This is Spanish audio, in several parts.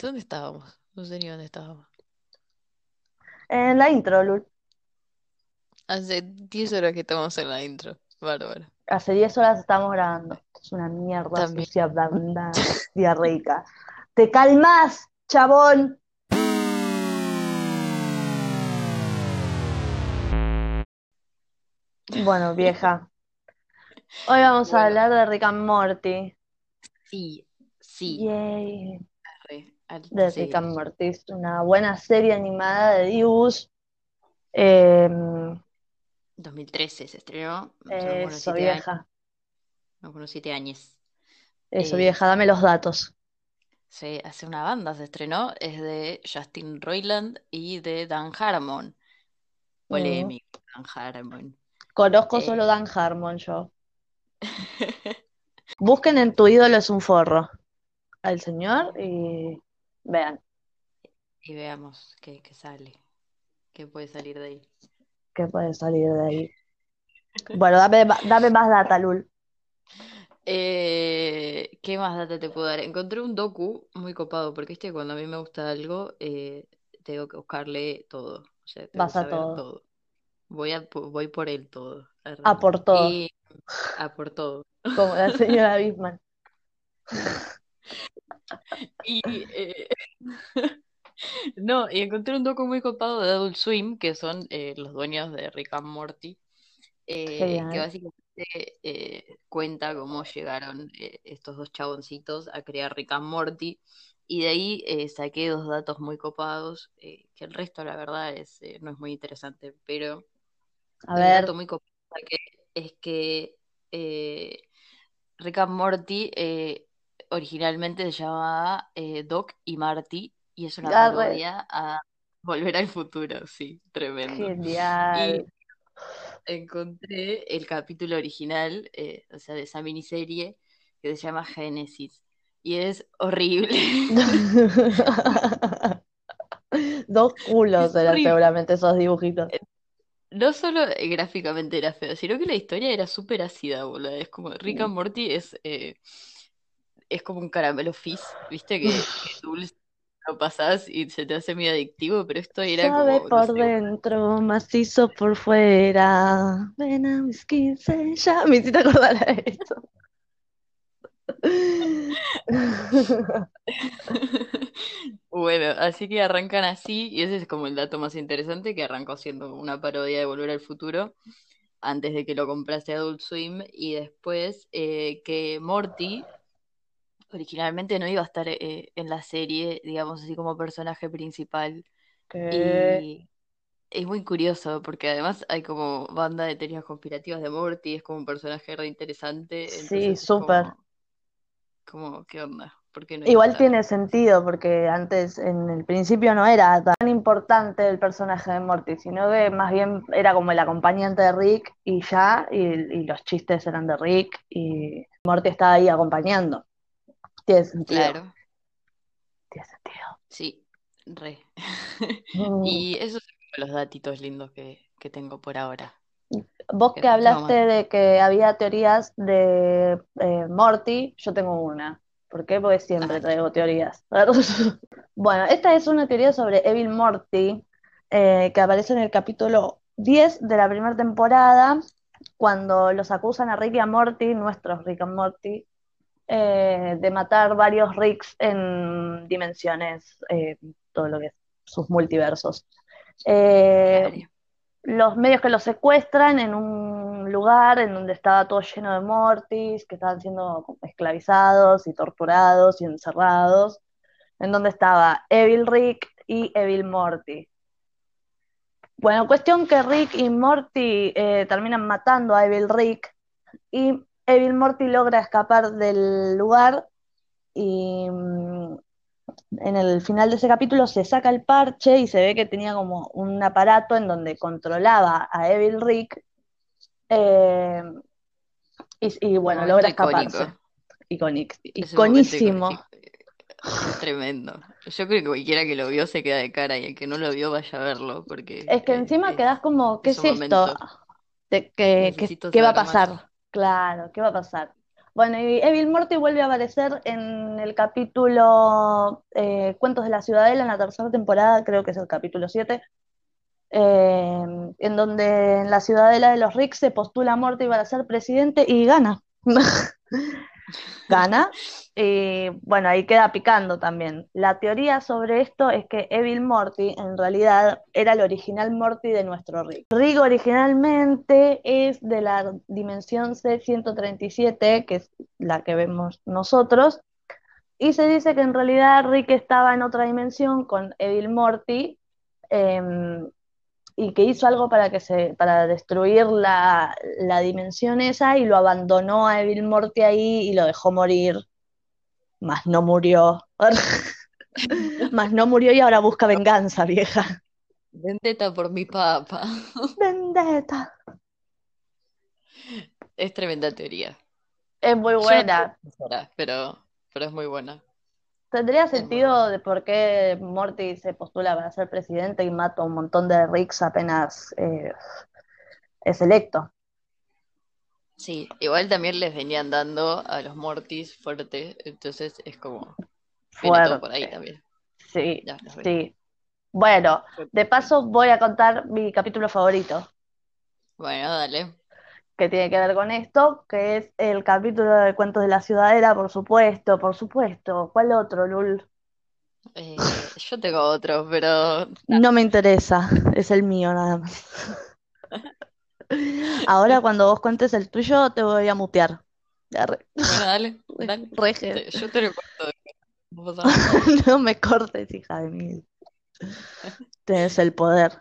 ¿Dónde estábamos? No sé ni dónde estábamos. En la intro, Lul. Hace 10 horas que estamos en la intro. Bárbaro. Hace 10 horas estamos grabando. Esto es una mierda También. sucia, blanda, diarreica. ¡Te calmas, chabón! Bueno, vieja. Hoy vamos a Bueno. hablar de Rick and Morty. Sí, sí. Yay. De Rick and Morty. Es una buena serie animada de dibujos. Eh, 2013 se estrenó. Eso, 7 años. vieja. Unos 7 años. Eso, Eh, vieja, dame los datos. se hace una banda, se estrenó. Es de Justin Roiland y de Dan Harmon. Mm. Polémico, Dan Harmon. Conozco Eh, solo Dan Harmon yo. Busquen en tu ídolo es un forro al señor y vean y veamos qué, qué sale. ¿Qué puede salir de ahí? qué puede salir de ahí. Bueno, dame, dame más data, Lul. Eh, ¿qué más data te puedo dar? Encontré un docu muy copado, porque este cuando a mí me gusta algo, eh, tengo que buscarle todo. O sea, tengo Vas que a saber todo. todo. Voy a, voy por el todo. A por todo, Y a por todo. como la señora Bisman. Y eh, no, y encontré un docu muy copado de Adult Swim, que son eh, los dueños de Rick and Morty, eh, que básicamente cuenta cómo llegaron estos dos chaboncitos a crear Rick and Morty. Y de ahí saqué dos datos muy copados, que el resto, la verdad, es, no es muy interesante, pero A un dato ver, muy copado que es que Rick and Morty eh, originalmente se llamaba eh, Doc y Marty y es una arre, parodia a Volver al Futuro, sí, tremendo. Y genial. encontré el capítulo original, eh, o sea, de esa miniserie que se llama Génesis y es horrible. Dos culos eran seguramente esos dibujitos. No solo eh, gráficamente era feo, sino que la historia era súper ácida, boludo. Es como Rick and Morty es, eh, es como un caramelo fizz, viste que, que es dulce, lo pasás y se te hace medio adictivo, pero esto era Sabe como, no por sé, dentro, macizo por fuera. Ven a mis 15 ya. Me hiciste acordar a eso. Bueno, así que arrancan así, y ese es como el dato más interesante, que arrancó siendo una parodia de Volver al Futuro, antes de que lo comprase Adult Swim, y después eh, que Morty originalmente no iba a estar eh, en la serie, digamos así como personaje principal, ¿Qué? y es muy curioso, porque además hay como banda de teorías conspirativas de Morty, es como un personaje re interesante, Sí, súper. como, como, ¿qué onda? ¿Por qué no Igual tiene sentido porque antes, en el principio, no era tan importante el personaje de Morty, sino que más bien era como el acompañante de Rick y ya, y, y los chistes eran de Rick y Morty estaba ahí acompañando. Tiene sentido, Claro, tiene sentido. sí, re. Mm. Y esos son los datitos lindos que, que tengo por ahora. Vos Que hablaste de que había teorías de eh, Morty, yo tengo una. ¿Por qué? Porque siempre traigo teorías. Bueno, esta es una teoría sobre Evil Morty eh, que aparece en el capítulo 10 de la primera temporada, cuando los acusan a Rick y a Morty, nuestros Rick and Morty, eh, de matar varios Ricks en dimensiones, eh, todo lo que es sus multiversos. Eh, los medios que los secuestran en un lugar en donde estaba todo lleno de mortis, que estaban siendo esclavizados y torturados y encerrados, en donde estaba Evil Rick y Evil Morty. Bueno, cuestión que Rick y Morty eh, terminan matando a Evil Rick y Evil Morty logra escapar del lugar y mm, en el final de ese capítulo se saca el parche y se ve que tenía como un aparato en donde controlaba a Evil Rick eh, y, y, bueno, logra escaparse. Iconic, iconísimo. tremendo. Yo creo que cualquiera que lo vio se queda de cara y el que no lo vio vaya a verlo porque Es que eh, encima es, quedás como, ¿qué es esto? De- ¿Qué, va a más. Claro, ¿qué va a pasar? Bueno, y Evil Morty vuelve a aparecer en el capítulo eh, Cuentos de la Ciudadela, en la tercera temporada, creo que es el capítulo 7, eh, en donde en la Ciudadela de los Ricks se postula Morty para ser presidente y gana. gana. Y bueno, ahí queda picando también. La teoría sobre esto es que Evil Morty en realidad era el original Morty de nuestro Rick. Rick originalmente es de la dimensión C137, que es la que vemos nosotros, y se dice que en realidad Rick estaba en otra dimensión con Evil Morty. Em, y que hizo algo para que se, para destruir la, la dimensión esa y lo abandonó a Evil Morty ahí y lo dejó morir. Más no murió. Más no murió y ahora busca venganza, vieja. Vendetta por mi papá. Vendetta. Es tremenda teoría. Es muy no buena. pero, pero es muy buena. Tendría sentido de por qué Morty se postula para ser presidente y mata a un montón de Ricks apenas eh, es electo. Sí, igual también les venían dando a los Mortis fuerte, entonces es como, todo por ahí Fuerte. también. Sí, Ya, sí. Bueno, fuerte. de paso voy a contar mi capítulo favorito. Bueno, dale. Que tiene que ver con esto, que es el capítulo de Cuentos de la Ciudadela, por supuesto, por supuesto. ¿Cuál otro, Lul? Eh, yo tengo otro, pero No me interesa, es el mío nada más. Ahora cuando vos cuentes el tuyo te voy a mutear. Bueno, dale, dale. yo te lo cuento. No me cortes, hija de mí. Tienes el poder.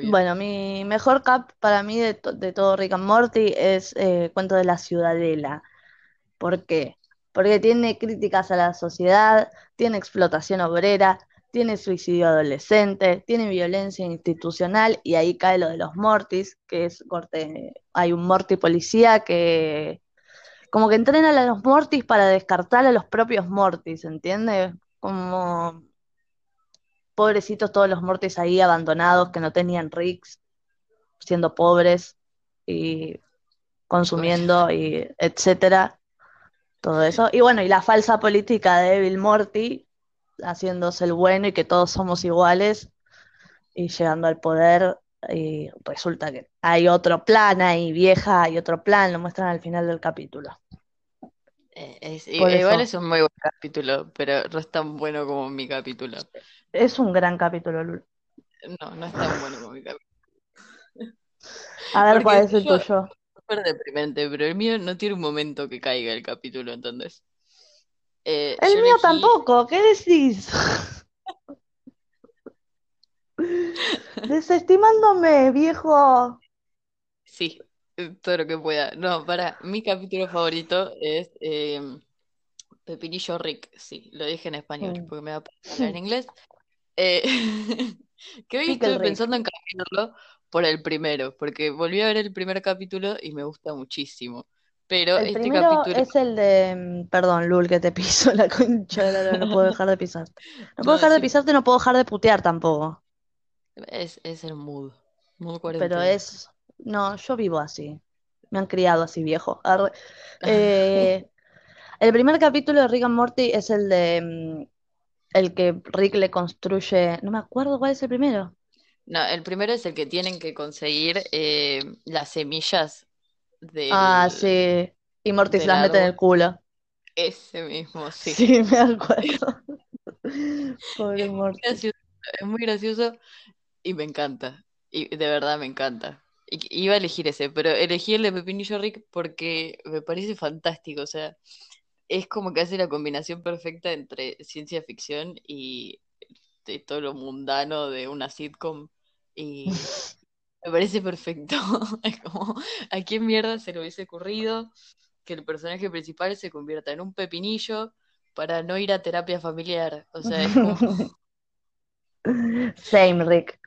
Bueno, mi mejor cap para mí de, to- de todo Rick and Morty es eh, Cuento de la Ciudadela. ¿Por qué? Porque tiene críticas a la sociedad, tiene explotación obrera, tiene suicidio adolescente, tiene violencia institucional y ahí cae lo de los Mortis, que es corte, hay un Morty policía que como que entrena a los Mortis para descartar a los propios Mortis, ¿entiendes? Como pobrecitos todos los Mortis ahí abandonados que no tenían Ricks, siendo pobres y consumiendo y etcétera, todo eso. Y bueno, y la falsa política de Evil Morty, haciéndose el bueno y que todos somos iguales y llegando al poder y resulta que hay otro plan ahí, vieja, hay otro plan, lo muestran al final del capítulo. Eh, es- Por igual eso, es un muy buen capítulo, pero no es tan bueno como mi capítulo. es un gran capítulo, Lul. No, no es tan bueno como mi capítulo. A ver cuál es el yo, tuyo. súper deprimente, pero el mío no tiene un momento que caiga el capítulo, ¿entendés? Eh, El mío elegí, tampoco, ¿qué decís? Desestimándome, viejo. sí, todo lo que pueda. No, para, mi capítulo favorito es eh, Pepinillo Rick, sí, lo dije en español porque me da pena hablar en inglés. Eh, que hoy Pickle Rick. pensando en cambiarlo por el primero, porque volví a ver el primer capítulo y me gusta muchísimo. Pero El este primero capítulo, es el de. mm, Perdón, Lul, que te piso la concha de la lora, no puedo dejar de pisarte. No puedo dejar de pisarte, no puedo dejar de putear tampoco. es, es el mood, mood Pero es. No, yo vivo así. Me han criado así, viejo. Arre. Eh, el primer capítulo de Rick and Morty es el de. mm, El que Rick le construye. No me acuerdo cuál es el primero. No, el primero es el que tienen que conseguir eh, las semillas Ah, del, sí. Y Morty se las mete en el culo. Ese mismo, sí. Sí, me acuerdo. Pobre Es muy Morty. gracioso, es muy gracioso y me encanta. Y de verdad me encanta. Iba a elegir ese, pero elegí el de Pepinillo Rick porque me parece fantástico. O sea, es como que hace la combinación perfecta entre ciencia ficción y de todo lo mundano de una sitcom. Y me parece perfecto. Es como, ¿a quién mierda se le hubiese ocurrido que el personaje principal se convierta en un pepinillo para no ir a terapia familiar? O sea, es como... Same, Rick.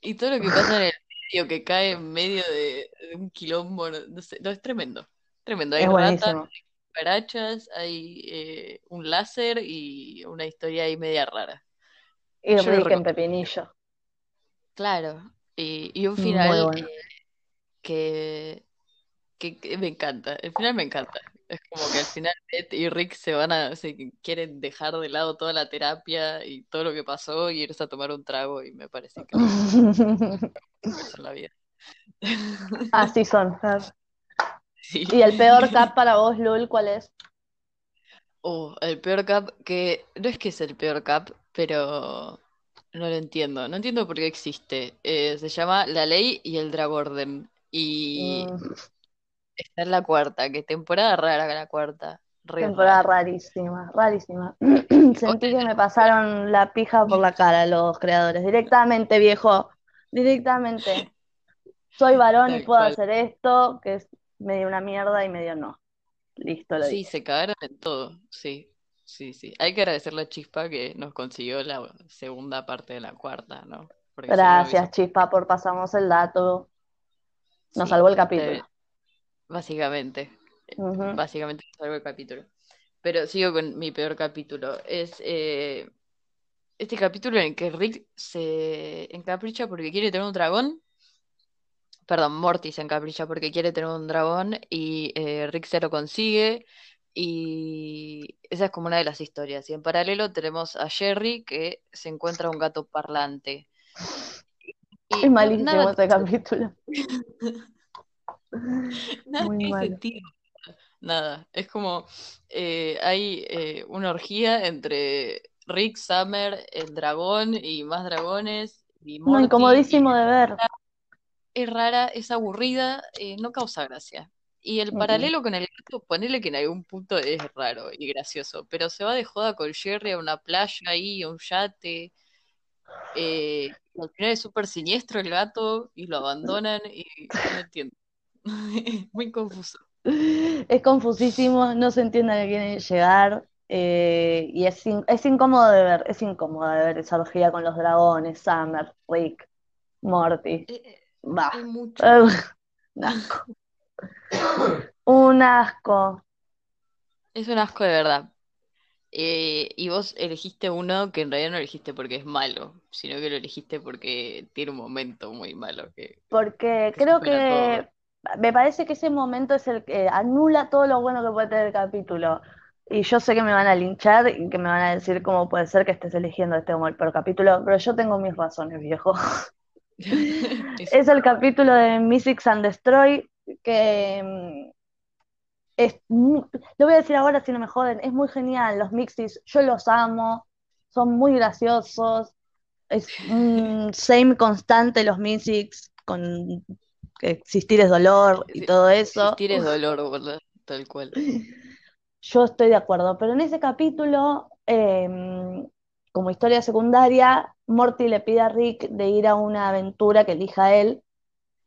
Y todo lo que pasa en el medio, que cae en medio de, de un quilombo, no, sé, no, es tremendo. Tremendo. Hay Es ratas, buenísimo. cucarachas, hay eh, un láser y una historia ahí media rara. Y Yo lo Rick en. Pepinillo. Claro. Y, y un final bueno. que, que, que me encanta. El final me encanta. Es como que al final Ed y Rick se van a, se quieren dejar de lado toda la terapia y todo lo que pasó y irse a tomar un trago y me parece que eso la vida. Así son. Sí. ¿Y el peor cap para vos, Lul, cuál es? Oh, el peor cap, que no es que es el peor cap, pero no lo entiendo. No entiendo por qué existe. Eh, se llama La Ley y el Dragorden. Y Mm, está en la cuarta, que temporada rara la cuarta. Re temporada rara. rarísima, rarísima. Sentí que me pasaron la pija por la cara los creadores. Directamente, viejo. Directamente. Soy varón y puedo hacer esto, que es medio una mierda y medio no. Listo, lo Sí, dije. se cagaron en todo. Sí, sí, sí. Hay que agradecerle a Chispa que nos consiguió la segunda parte de la cuarta, ¿no? Porque si no, no Gracias, hubiese... Chispa, por pasarnos el dato. Nos Sí, salvó el capítulo. Básicamente. Básicamente salvo el capítulo. Pero sigo con mi peor capítulo. Es eh, este capítulo en el que Rick se encapricha porque quiere tener un dragón. Perdón, Morty se encapricha porque quiere tener un dragón y eh, Rick se lo consigue. Y esa es como una de las historias. Y en paralelo tenemos a Jerry que se encuentra un gato parlante. Y Es malísimo nada, este capítulo. nada Muy tiene malo. sentido. Nada, es como eh, hay eh, una orgía entre Rick, Summer, el dragón y más dragones y No, Morty. Incomodísimo de ver. es rara, es aburrida, eh, no causa gracia. Y el paralelo con el gato, ponele que en algún punto es raro y gracioso, pero se va de joda con Jerry a una playa ahí, a un yate. eh, al final es súper siniestro el gato y lo abandonan y no entiendo. Es muy confuso. Es confusísimo, no se entiende a qué quieren llegar. eh, y es, in- es incómodo de ver, es incómodo de ver esa orgía con los dragones, Summer, Rick, Morty. Eh, eh. Ugh, un asco. Un asco. Es un asco de verdad. Eh, y vos elegiste uno que en realidad no elegiste porque es malo, sino que lo elegiste porque tiene un momento muy malo que, Porque que creo todo. Me parece que ese momento es el que anula todo lo bueno que puede tener el capítulo. Y yo sé que me van a linchar y que me van a decir cómo puede ser que estés eligiendo este como el peor capítulo, pero yo tengo mis razones, viejo. Es el capítulo de Mystics and Destroy, que mm, es lo voy a decir ahora si no me joden, es muy genial. Los Mixies, yo los amo, son muy graciosos. Es un same constante los Mystics, con existir es dolor y todo eso. Existir es dolor, boludo, tal cual. Yo estoy de acuerdo, pero en ese capítulo, em, como historia secundaria, Morty le pide a Rick de ir a una aventura que elija él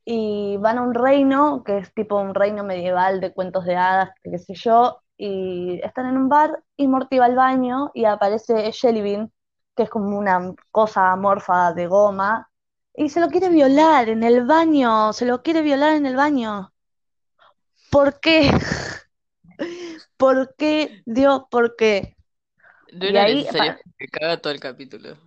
y van a un reino que es tipo un reino medieval de cuentos de hadas, qué sé yo, y están en un bar y Morty va al baño y aparece Jellybean, que es como una cosa amorfa de goma, y se lo quiere violar en el baño, se lo quiere violar en el baño. ¿Por qué? ¿Por qué, Dios? ¿Por qué? No era ahí necesario que caga todo el capítulo.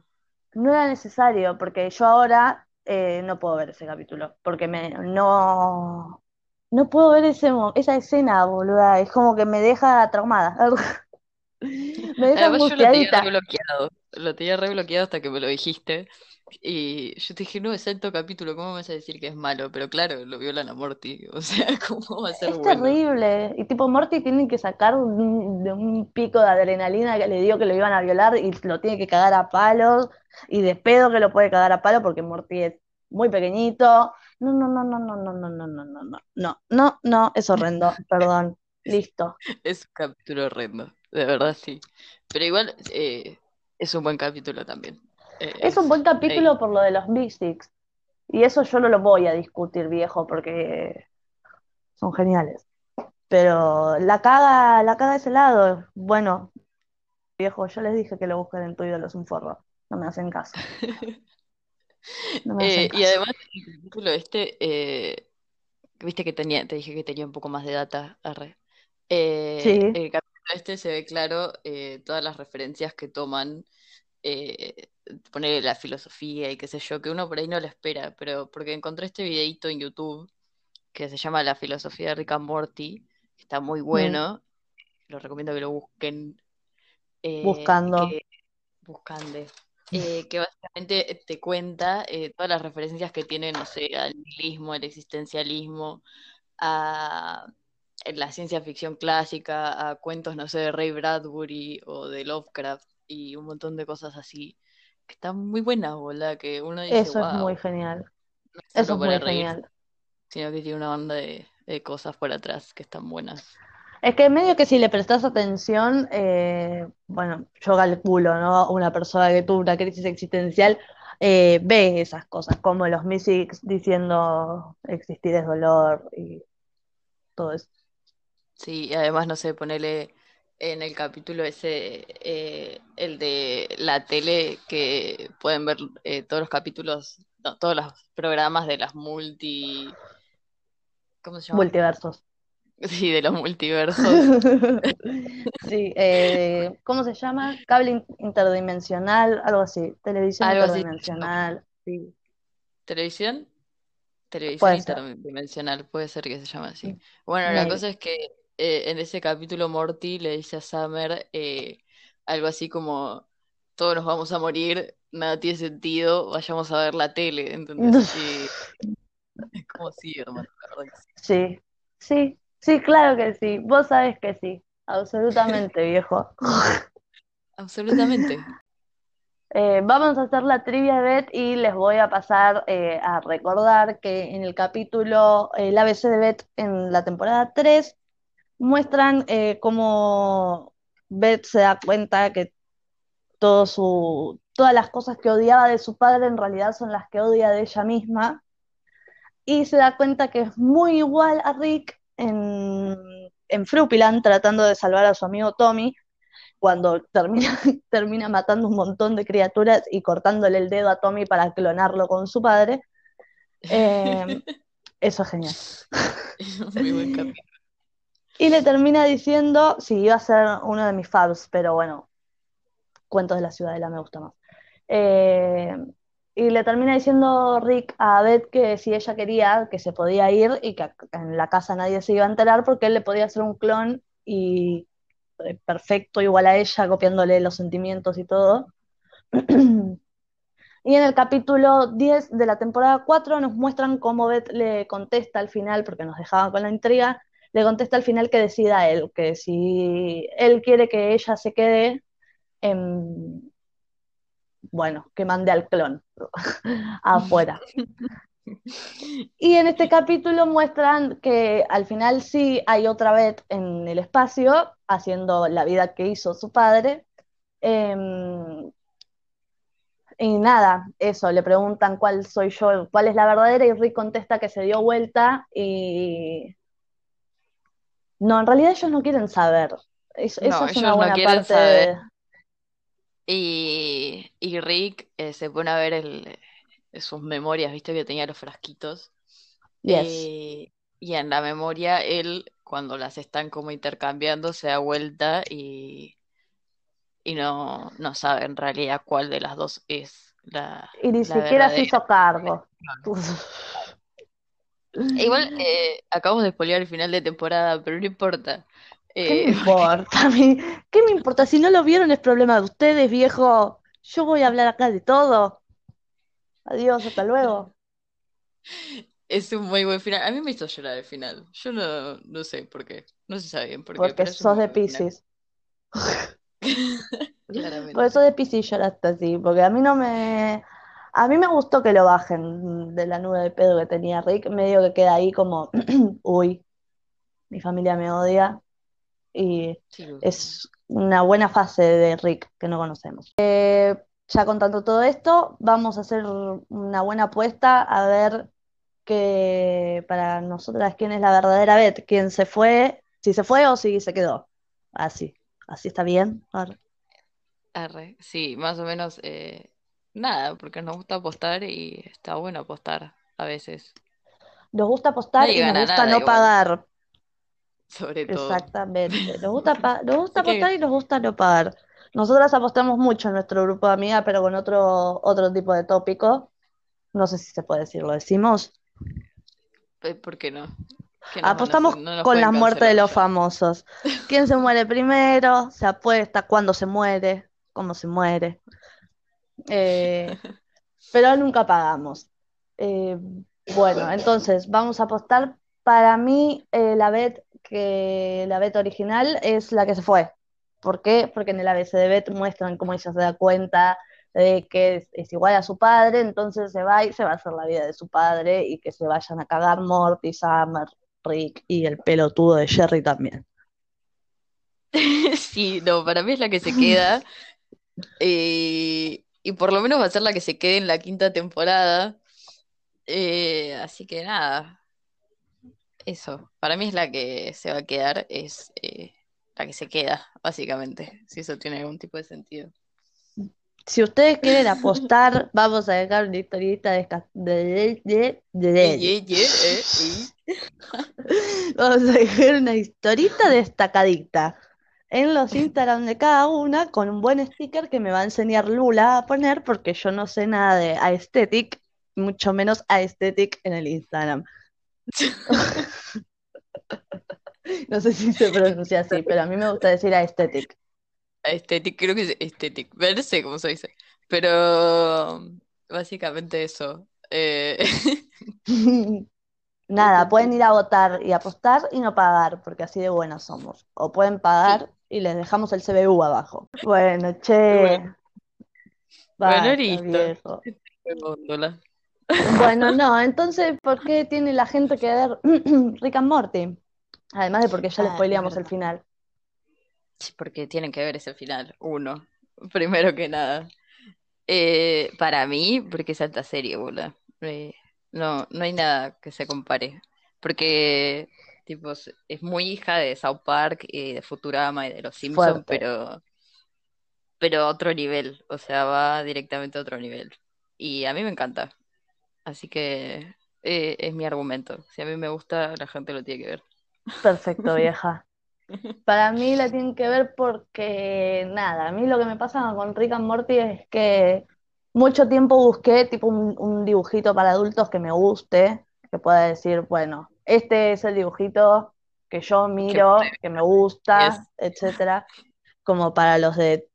no era necesario, porque yo ahora eh, no puedo ver ese capítulo, porque me, no, no puedo ver ese, esa escena, boluda, es como que me deja traumada, me deja Además yo lo tenía re angustiadita. bloqueado, lo tenía re bloqueado hasta que me lo dijiste. Y yo te dije, no, es alto capítulo, ¿cómo vas a decir que es malo? Pero claro, lo violan a Morty, o sea, ¿cómo va a ser Es bueno? terrible. Y tipo, Morty tiene que sacar un, de un pico de adrenalina que le dio que lo iban a violar y lo tiene que cagar a palos. Y de pedo que lo puede cagar a palos porque Morty es muy pequeñito. No, no, no, no, no, no, no, no, no, no, no, no, no, no, es horrendo. Perdón. Listo. Es un capítulo horrendo, de verdad sí. Pero igual eh, es un buen capítulo también. Eh, Es un buen capítulo por lo de los Mystics. Y eso yo no lo voy a discutir, viejo, porque son geniales. Pero la caga, la caga de ese lado. Bueno, viejo, yo les dije que lo busquen en tu ídolo, es un forro. No me hacen caso. No me hacen Eh, y además el capítulo este, eh, viste que tenía, te dije que tenía un poco más de data, arre. Eh, Sí, el capítulo este se ve claro todas las referencias que toman, eh, poner la filosofía y qué sé yo, que uno por ahí no lo espera, pero porque encontré este videíto en YouTube que se llama La filosofía de Rick and Morty, que está muy mm, bueno, lo recomiendo que lo busquen. eh, Buscando. que, buscande, eh, que básicamente te cuenta eh, todas las referencias que tiene, no sé, al nihilismo, al existencialismo, a la ciencia ficción clásica, a cuentos, no sé, de Ray Bradbury o de Lovecraft y un montón de cosas así, que están muy buenas, ¿verdad? Que uno dice, Eso es muy genial. no es Eso es muy genial. sino que tiene una banda de, de cosas por atrás que están buenas. Es que medio que si le prestas atención, eh, bueno, yo calculo, ¿no? Una persona que tuvo una crisis existencial eh, ve esas cosas, como los Mystics diciendo existir es dolor y todo eso. Sí, y además, no sé, ponele en el capítulo ese, eh, el de la tele, que pueden ver eh, todos los capítulos, no, todos los programas de las multi... ¿Cómo se llama? Multiversos. Sí, de los multiversos. Sí, eh, ¿cómo se llama? Cable in- interdimensional, algo así. Televisión Algo así. interdimensional. Sí, ¿Televisión? Televisión puede ser. interdimensional, puede ser que se llame así. Bueno, la cosa es que eh, en ese capítulo Morty le dice a Summer eh, algo así como, todos nos vamos a morir, nada tiene sentido, vayamos a ver la tele, ¿entendés? Es como sí, hermano, la verdad que sí. Sí, sí, sí, claro que sí. Vos sabés que sí. Absolutamente, viejo. Absolutamente. Eh, vamos a hacer la trivia de Beth y les voy a pasar eh, a recordar que en el capítulo El ABC de Beth en la temporada 3 muestran eh, cómo Beth se da cuenta que todo su, todas las cosas que odiaba de su padre en realidad son las que odia de ella misma y se da cuenta que es muy igual a Rick en, en Fruitland tratando de salvar a su amigo Tommy cuando termina, termina matando un montón de criaturas y cortándole el dedo a Tommy para clonarlo con su padre. Eh, eso es genial. Muy buen capítulo. Y le termina diciendo, sí, iba a ser uno de mis faves, pero bueno, Cuentos de la Ciudadela me gusta más. Eh, y le termina diciendo Rick a Beth que si ella quería, que se podía ir y que en la casa nadie se iba a enterar porque él le podía hacer un clon y eh, perfecto igual a ella, copiándole los sentimientos y todo. Y en el capítulo 10 de la temporada 4 nos muestran cómo Beth le contesta al final, porque nos dejaban con la intriga, le contesta al final que decida él, que si él quiere que ella se quede, bueno, que mande al clon afuera. Y en este capítulo muestran que al final sí hay otra Beth en el espacio, haciendo la vida que hizo su padre. Em, y nada, eso, le preguntan cuál soy yo, cuál es la verdadera, y Rick contesta que se dio vuelta y... No, en realidad ellos no quieren saber. Es- No, esa es ellos una no buena quieren parte saber. de... Y, y Rick eh, se pone a ver el, sus memorias, ¿viste? Que tenía los frasquitos. Yes. Eh, y en la memoria, él, cuando las están como intercambiando, se da vuelta y, y no, no sabe en realidad cuál de las dos es la, Y ni la siquiera se hizo cargo. E Igual eh, acabamos de spoilear el final de temporada, pero no importa. ¿Qué me Eh, importa a mí? ¿Qué me importa? Si no lo vieron es problema de ustedes, viejo. Yo voy a hablar acá de todo. Adiós, hasta luego. es un muy buen final. A mí me hizo llorar el final. Yo no, no sé por qué. No se sabe bien por qué, Porque sos de. Piscis. Por eso de Piscis lloraste así, porque a mí no me... A mí me gustó que lo bajen de la nube de pedo que tenía Rick, medio que queda ahí como, uy, mi familia me odia, y Sí, es una buena fase de Rick que no conocemos. Eh, ya contando todo esto, vamos a hacer una buena apuesta a ver que para nosotras quién es la verdadera Beth, quién se fue, si se fue o si se quedó. Así, así está bien. Arre. Arre. Sí, más o menos eh, nada, porque nos gusta apostar y está bueno apostar a veces. Nos gusta apostar Nadie y nos gana gusta nada no igual, pagar. sobre todo. Exactamente. Nos gusta, pa- nos gusta Así que apostar y nos gusta no pagar. Nosotras apostamos mucho en nuestro grupo de amigas, pero con otro, otro tipo de tópico. No sé si se puede decir, ¿lo decimos? eh, ¿por qué no? Que nos van a Apostamos hacer- no nos con pueden la muerte de cancelar los ya. famosos. ¿Quién se muere primero? Se apuesta cuándo se muere, cómo se muere. Eh, pero nunca pagamos. Eh, bueno, entonces vamos a apostar. Para mí, eh, la bet que la bet original es la que se fue. ¿Por qué? Porque en el ABC de bet muestran cómo ella se da cuenta de que es, es igual a su padre, entonces se va y se va a hacer la vida de su padre y que se vayan a cagar Morty, Summer, Rick y el pelotudo de Jerry también. Sí, no, para mí es la que se queda. eh, y por lo menos va a ser la que se quede en la quinta temporada. Eh, así que nada, eso. Para mí es la que se va a quedar, es eh, la que se queda, básicamente. Si eso tiene algún tipo de sentido. Si ustedes quieren apostar, vamos a dejar una historieta de, de- Vamos a dejar una historita destacadita en los Instagram de cada una con un buen sticker que me va a enseñar Lula a poner porque yo no sé nada de aesthetic, mucho menos aesthetic en el Instagram. No sé si se pronuncia así, pero a mí me gusta decir aesthetic. Aesthetic, creo que es aesthetic, no sé cómo se dice, pero básicamente eso. Eh, Nada, pueden ir a votar y apostar y no pagar, porque así de buenos somos. O pueden pagar y les dejamos el CBU abajo. Bueno, che. Bueno. Basta, Bueno, listo. viejo. Bueno, no, entonces, ¿por qué tiene la gente que ver Rick and Morty? Además de porque ya le Ah, spoileamos el final. Sí, porque tienen que ver ese final, uno, primero que nada. Eh, para mí, porque es alta serie, boludo. Eh, no, no hay nada que se compare. Porque, tipo, es muy hija de South Park y de Futurama y de Los Simpsons, pero, pero a otro nivel. O sea, va directamente a otro nivel. Y a mí me encanta. Así que eh, es mi argumento. Si a mí me gusta, la gente lo tiene que ver. Perfecto, vieja. Para mí la tienen que ver porque, nada, a mí lo que me pasa con Rick and Morty es que mucho tiempo busqué tipo un, un dibujito para adultos que me guste, que pueda decir, bueno, este es el dibujito que yo miro, que me gusta, etcétera, como para los de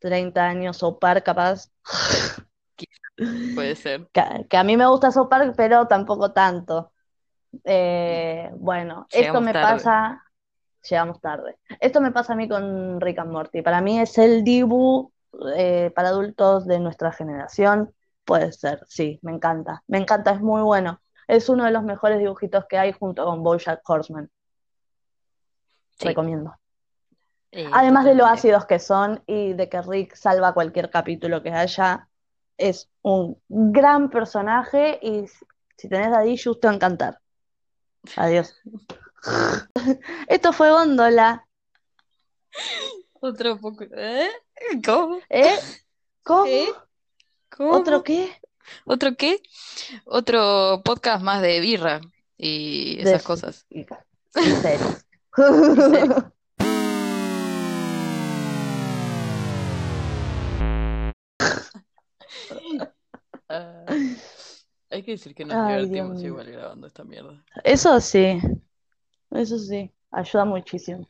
30 años o par capaz, Puede ser. que, que a mí me gusta South Park, pero tampoco tanto. Eh, bueno, esto me tarde. pasa, llegamos tarde. Esto me pasa a mí con Rick and Morty. Para mí es el Dibu eh, para adultos de nuestra generación. Puede ser, sí, me encanta. Me encanta, es muy bueno. Es uno de los mejores dibujitos que hay junto con BoJack Horseman. Sí. Recomiendo. Eh, Además de lo ácidos que son y de que Rick salva cualquier capítulo que haya, es un gran personaje y si- tenés a Dishus te va a encantar. Adiós. Esto fue Góndola. Otro poco. ¿Eh? ¿Cómo? ¿Eh? ¿Cómo? ¿Eh? ¿Cómo? ¿Otro qué? ¿Otro qué? Otro podcast más de birra y De- esas cosas. Series. series. Ah, hay que decir que nos Ay, divertimos igual grabando esta mierda. Eso sí, eso sí, ayuda muchísimo.